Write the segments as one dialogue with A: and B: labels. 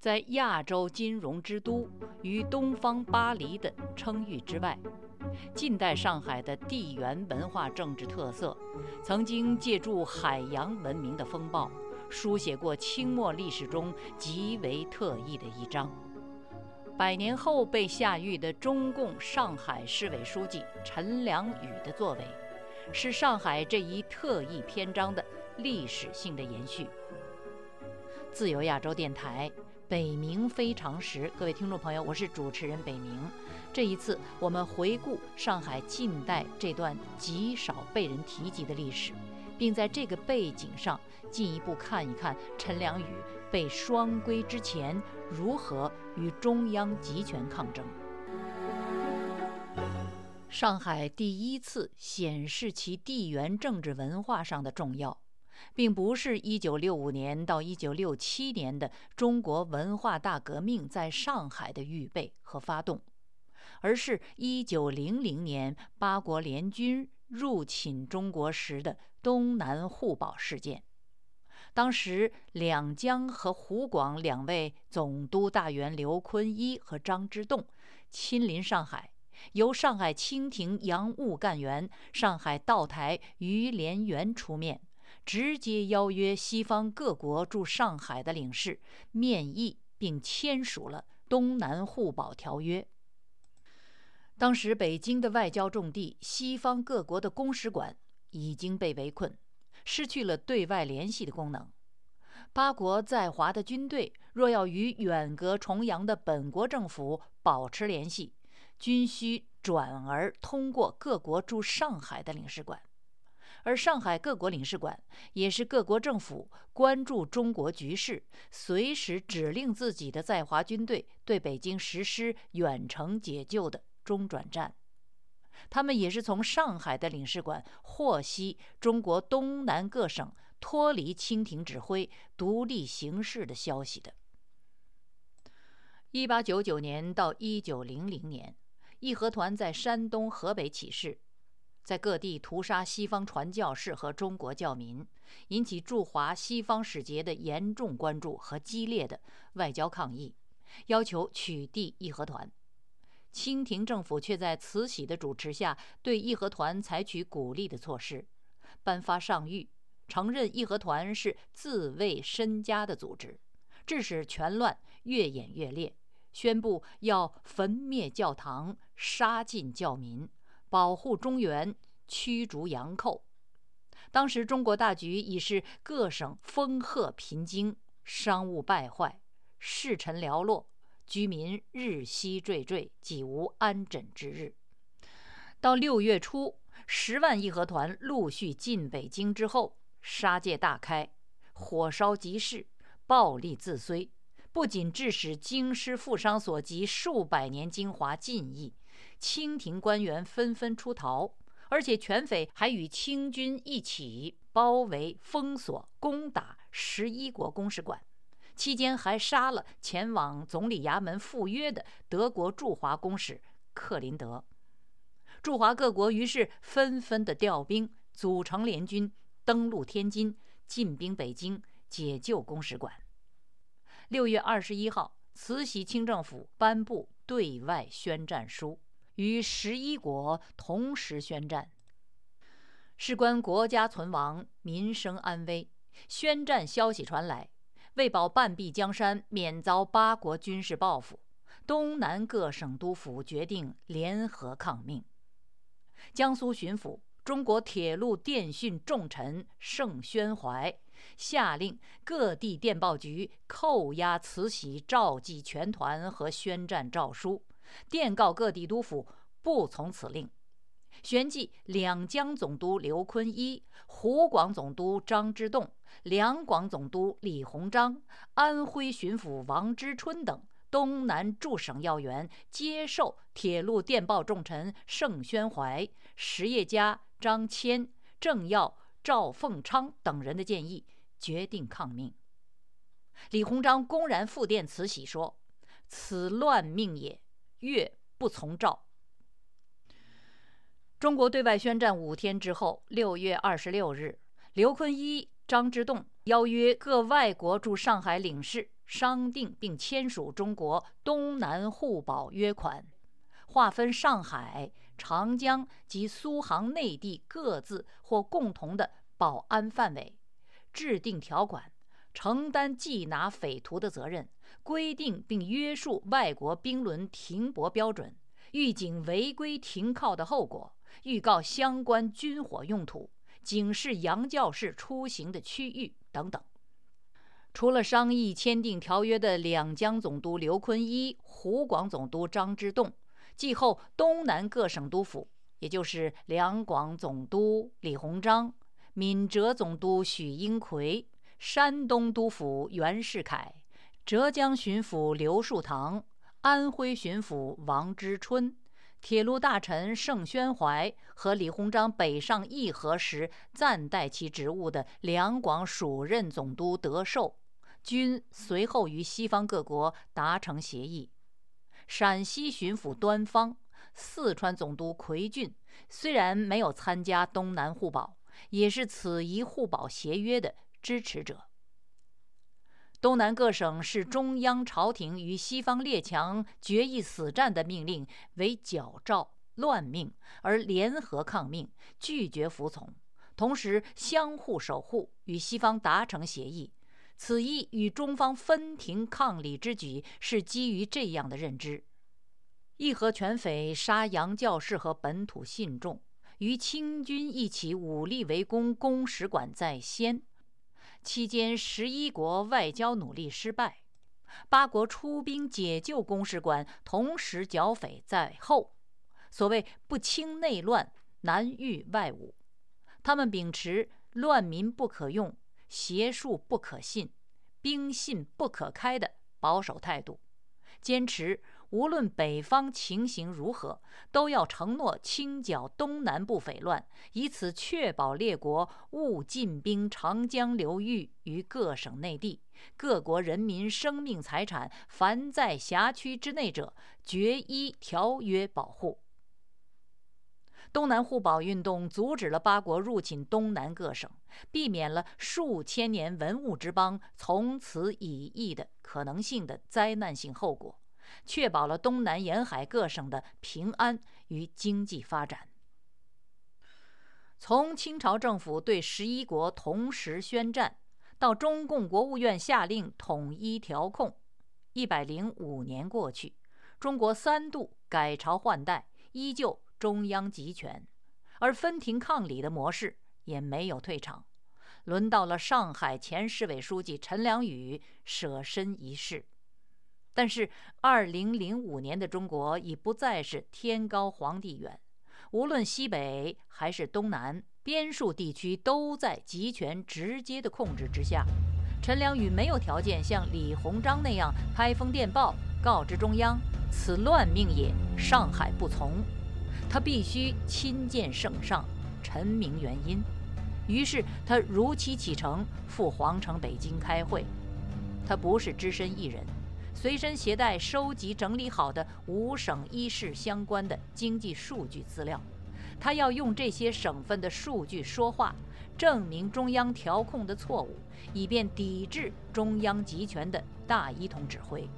A: 在亚洲金融之都与东方巴黎的称誉之外，近代上海的地缘文化政治特色，曾经借助海洋文明的风暴，书写过清末历史中极为特异的一章。百年后被下狱的中共上海市委书记陈良宇的作为，是上海这一特异篇章的历史性的延续。自由亚洲电台。北冥非常时，各位听众朋友，我是主持人北冥。这一次，我们回顾上海近代这段极少被人提及的历史，并在这个背景上进一步看一看陈良宇被双规之前如何与中央集权抗争。上海第一次显示其地缘政治文化上的重要。并不是1965年到1967年的中国文化大革命在上海的预备和发动，而是一九零零年八国联军入侵中国时的东南互保事件。当时，两江和湖广两位总督大员刘坤一和张之洞亲临上海，由上海清廷洋务干员、上海道台于连元出面。直接邀约西方各国驻上海的领事面议，并签署了东南互保条约。当时北京的外交重地，西方各国的公使馆已经被围困，失去了对外联系的功能。八国在华的军队若要与远隔重洋的本国政府保持联系，均需转而通过各国驻上海的领事馆。而上海各国领事馆也是各国政府关注中国局势、随时指令自己的在华军队对北京实施远程解救的中转站。他们也是从上海的领事馆获悉中国东南各省脱离清廷指挥、独立行事的消息的。一八九九年到一九零零年，义和团在山东、河北起事。在各地屠杀西方传教士和中国教民，引起驻华西方使节的严重关注和激烈的外交抗议，要求取缔义和团。清廷政府却在慈禧的主持下，对义和团采取鼓励的措施，颁发上谕，承认义和团是自卫身家的组织，致使全乱越演越烈，宣布要焚灭教堂，杀尽教民。保护中原，驱逐洋寇。当时中国大局已是各省丰褐贫经，商务败坏，士臣寥落，居民日夕惴惴，几无安枕之日。到六月初，十万义和团陆续进北京之后，杀戒大开，火烧集市，暴力自摧。不仅致使京师富商所集数百年精华尽溢，清廷官员纷纷出逃，而且全匪还与清军一起包围、封锁、攻打十一国公使馆，期间还杀了前往总理衙门赴约的德国驻华公使克林德。驻华各国于是纷纷的调兵，组成联军，登陆天津，进兵北京，解救公使馆。六月二十一号，慈禧清政府颁布对外宣战书，与十一国同时宣战，事关国家存亡、民生安危。宣战消息传来，为保半壁江山免遭八国军事报复，东南各省督府决定联合抗命。江苏巡抚。中国铁路电讯重臣盛宣怀下令各地电报局扣押慈禧召集全团和宣战诏书，电告各地督府不从此令。旋即，两江总督刘坤一、湖广总督张之洞、两广总督李鸿章、安徽巡抚王之春等。东南诸省要员接受铁路电报重臣盛宣怀、实业家张骞、政要赵凤昌等人的建议，决定抗命。李鸿章公然复电慈禧说：“此乱命也，越不从诏。”中国对外宣战五天之后，六月二十六日，刘坤一、张之洞邀约各外国驻上海领事。商定并签署中国东南互保约款，划分上海、长江及苏杭内地各自或共同的保安范围，制定条款，承担缉拿匪徒的责任，规定并约束外国兵轮停泊标准，预警违规停靠的后果，预告相关军火用途。警示洋教士出行的区域等等。除了商议签订条约的两江总督刘坤一、湖广总督张之洞，继后东南各省督府，也就是两广总督李鸿章、闽浙总督许英奎、山东督府袁世凯、浙江巡抚刘树堂、安徽巡抚王之春。铁路大臣盛宣怀和李鸿章北上议和时暂代其职务的两广署任总督德寿，均随后与西方各国达成协议。陕西巡抚端方、四川总督奎俊虽然没有参加东南互保，也是此一互保协约的支持者。东南各省视中央朝廷与西方列强决一死战的命令为矫诏乱命，而联合抗命，拒绝服从，同时相互守护，与西方达成协议。此一与中方分庭抗礼之举，是基于这样的认知：义和拳匪杀洋教士和本土信众，与清军一起武力围攻公使馆在先。期间，十一国外交努力失败，八国出兵解救公使馆，同时剿匪在后。所谓“不清内乱，难御外侮”，他们秉持“乱民不可用，邪术不可信，兵信不可开”的保守态度，坚持。无论北方情形如何，都要承诺清剿东南部匪乱，以此确保列国勿进兵长江流域与各省内地，各国人民生命财产凡在辖区之内者，决依条约保护。东南互保运动阻止了八国入侵东南各省，避免了数千年文物之邦从此已矣的可能性的灾难性后果。确保了东南沿海各省的平安与经济发展。从清朝政府对十一国同时宣战，到中共国务院下令统一调控，一百零五年过去，中国三度改朝换代，依旧中央集权，而分庭抗礼的模式也没有退场。轮到了上海前市委书记陈良宇舍身一试。但是，二零零五年的中国已不再是天高皇帝远，无论西北还是东南，边戍地区都在集权直接的控制之下。陈良宇没有条件像李鸿章那样拍封电报告知中央“此乱命也，上海不从”，他必须亲见圣上，陈明原因。于是他如期启程赴皇城北京开会。他不是只身一人。随身携带收集整理好的五省一市相关的经济数据资料，他要用这些省份的数据说话，证明中央调控的错误，以便抵制中央集权的大一统指挥。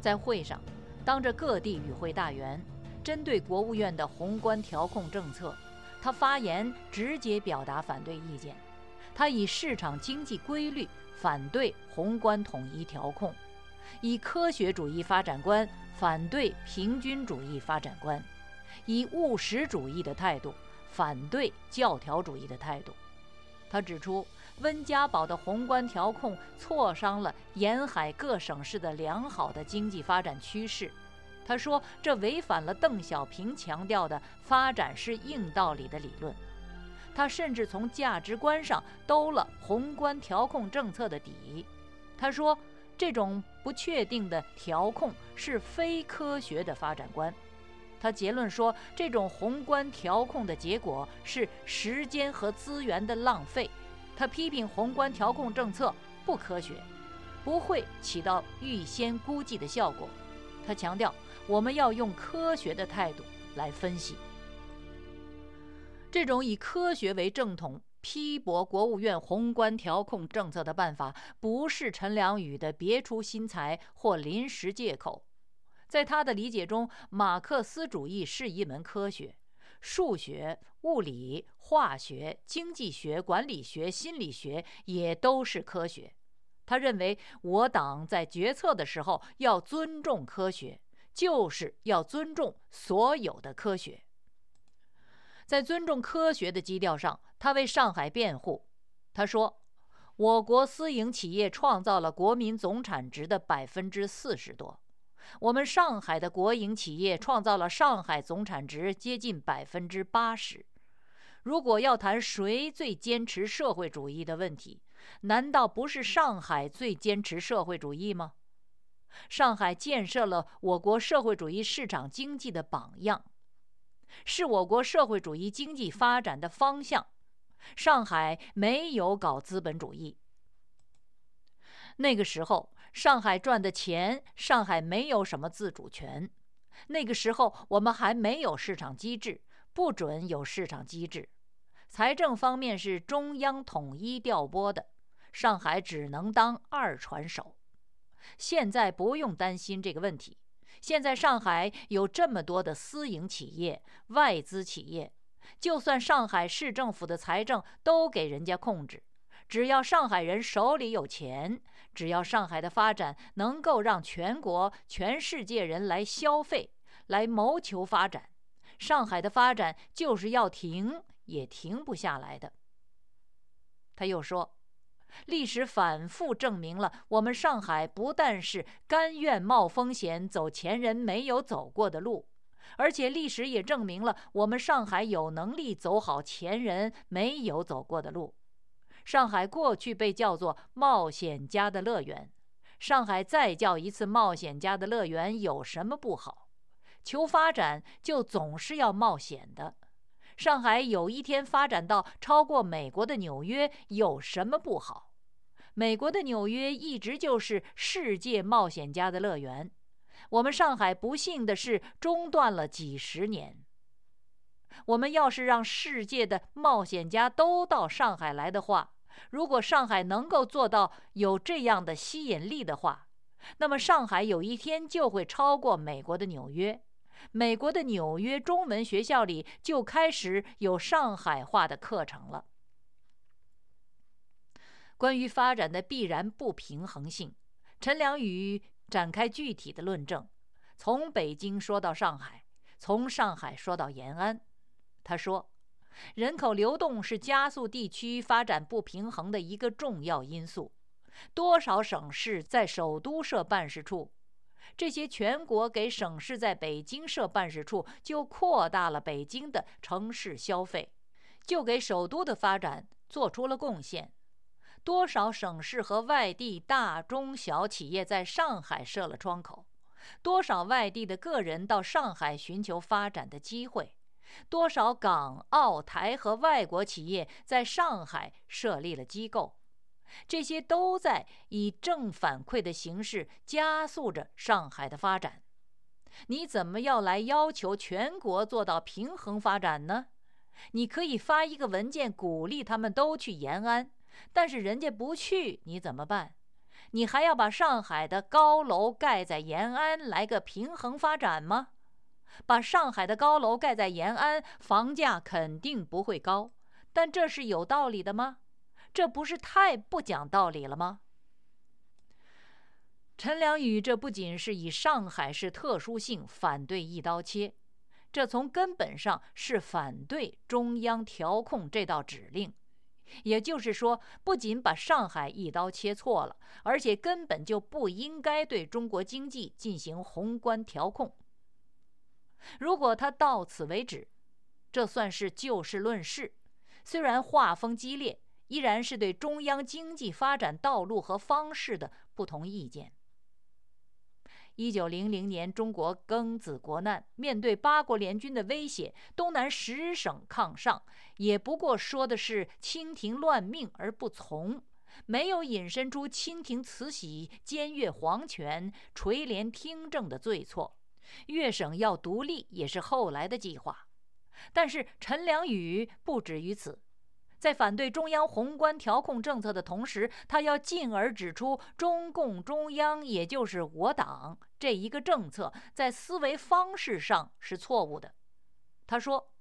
A: 在会上，当着各地与会大员，针对国务院的宏观调控政策，他发言直接表达反对意见。他以市场经济规律反对宏观统一调控。以科学主义发展观反对平均主义发展观，以务实主义的态度反对教条主义的态度。他指出，温家宝的宏观调控挫伤了沿海各省市的良好的经济发展趋势。他说，这违反了邓小平强调的“发展是硬道理”的理论。他甚至从价值观上兜了宏观调控政策的底。他说。这种不确定的调控是非科学的发展观。他结论说，这种宏观调控的结果是时间和资源的浪费。他批评宏观调控政策不科学，不会起到预先估计的效果。他强调，我们要用科学的态度来分析。这种以科学为正统、批驳国务院宏观调控政策的办法，不是陈良宇的别出心裁或临时借口。在他的理解中，马克思主义是一门科学，数学、物理、化学、经济学、管理学、心理学也都是科学。他认为，我党在决策的时候要尊重科学，就是要尊重所有的科学。在尊重科学的基调上，他为上海辩护。他说：“我国私营企业创造了国民总产值的百分之四十多。”我们上海的国营企业创造了上海总产值接近百分之八十。如果要谈谁最坚持社会主义的问题，难道不是上海最坚持社会主义吗？上海建设了我国社会主义市场经济的榜样，是我国社会主义经济发展的方向。上海没有搞资本主义。那个时候。上海赚的钱，上海没有什么自主权。那个时候，我们还没有市场机制，不准有市场机制。财政方面是中央统一调拨的，上海只能当二传手。现在不用担心这个问题。现在上海有这么多的私营企业、外资企业，就算上海市政府的财政都给人家控制，只要上海人手里有钱。只要上海的发展能够让全国、全世界人来消费、来谋求发展，上海的发展就是要停也停不下来的。他又说，历史反复证明了，我们上海不但是甘愿冒风险走前人没有走过的路，而且历史也证明了我们上海有能力走好前人没有走过的路。上海过去被叫做冒险家的乐园，上海再叫一次冒险家的乐园有什么不好？求发展就总是要冒险的。上海有一天发展到超过美国的纽约有什么不好？美国的纽约一直就是世界冒险家的乐园，我们上海不幸的是中断了几十年。我们要是让世界的冒险家都到上海来的话，如果上海能够做到有这样的吸引力的话，那么上海有一天就会超过美国的纽约。美国的纽约中文学校里就开始有上海话的课程了。关于发展的必然不平衡性，陈良宇展开具体的论证，从北京说到上海，从上海说到延安。他说。人口流动是加速地区发展不平衡的一个重要因素。多少省市在首都设办事处，这些全国给省市在北京设办事处，就扩大了北京的城市消费，就给首都的发展做出了贡献。多少省市和外地大中小企业在上海设了窗口，多少外地的个人到上海寻求发展的机会。多少港澳台和外国企业在上海设立了机构，这些都在以正反馈的形式加速着上海的发展。你怎么要来要求全国做到平衡发展呢？你可以发一个文件鼓励他们都去延安，但是人家不去，你怎么办？你还要把上海的高楼盖在延安来个平衡发展吗？把上海的高楼盖在延安，房价肯定不会高，但这是有道理的吗？这不是太不讲道理了吗？陈良宇这不仅是以上海市特殊性反对一刀切，这从根本上是反对中央调控这道指令。也就是说，不仅把上海一刀切错了，而且根本就不应该对中国经济进行宏观调控。如果他到此为止，这算是就事论事。虽然画风激烈，依然是对中央经济发展道路和方式的不同意见。一九零零年，中国庚子国难，面对八国联军的威胁，东南十省抗上，也不过说的是清廷乱命而不从，没有引申出清廷慈禧僭越皇权、垂帘听政的罪错。粤省要独立也是后来的计划，但是陈良宇不止于此，在反对中央宏观调控政策的同时，他要进而指出中共中央，也就是我党这一个政策在思维方式上是错误的。他说：“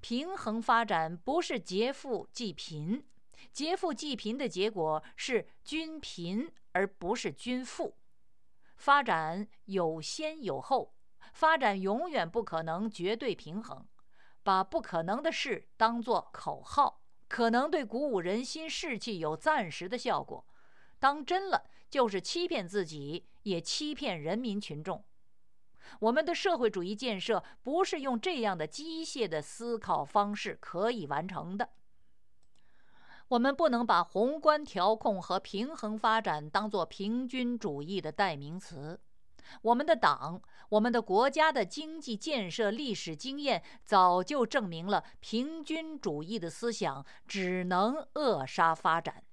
A: 平衡发展不是劫富济贫，劫富济贫的结果是均贫而不是均富。发展有先有后，发展永远不可能绝对平衡。把不可能的事当作口号。”可能对鼓舞人心士气有暂时的效果，当真了就是欺骗自己，也欺骗人民群众。我们的社会主义建设不是用这样的机械的思考方式可以完成的。我们不能把宏观调控和平衡发展当作平均主义的代名词。我们的党，我们的国家的经济建设历史经验早就证明了，平均主义的思想只能扼杀发展。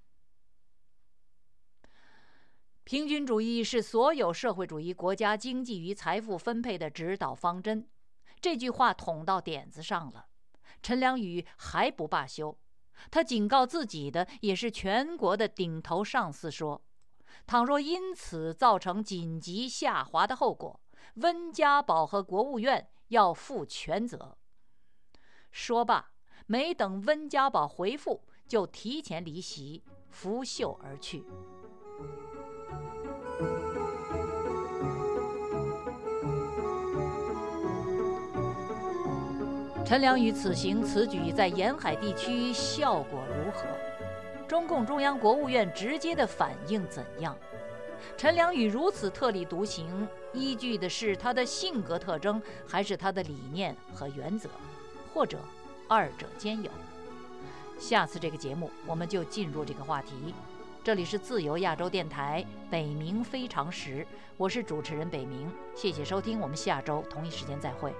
A: 平均主义是所有社会主义国家经济与财富分配的指导方针。这句话捅到点子上了。陈良宇还不罢休，他警告自己的，也是全国的顶头上司说。倘若因此造成紧急下滑的后果，温家宝和国务院要负全责。说罢，没等温家宝回复，就提前离席，拂袖而去。陈良宇此行此举在沿海地区效果如何？中共中央、国务院直接的反应怎样？陈良宇如此特立独行，依据的是他的性格特征，还是他的理念和原则，或者二者兼有？下次这个节目我们就进入这个话题。这里是自由亚洲电台北冥非常时，我是主持人北冥，谢谢收听，我们下周同一时间再会。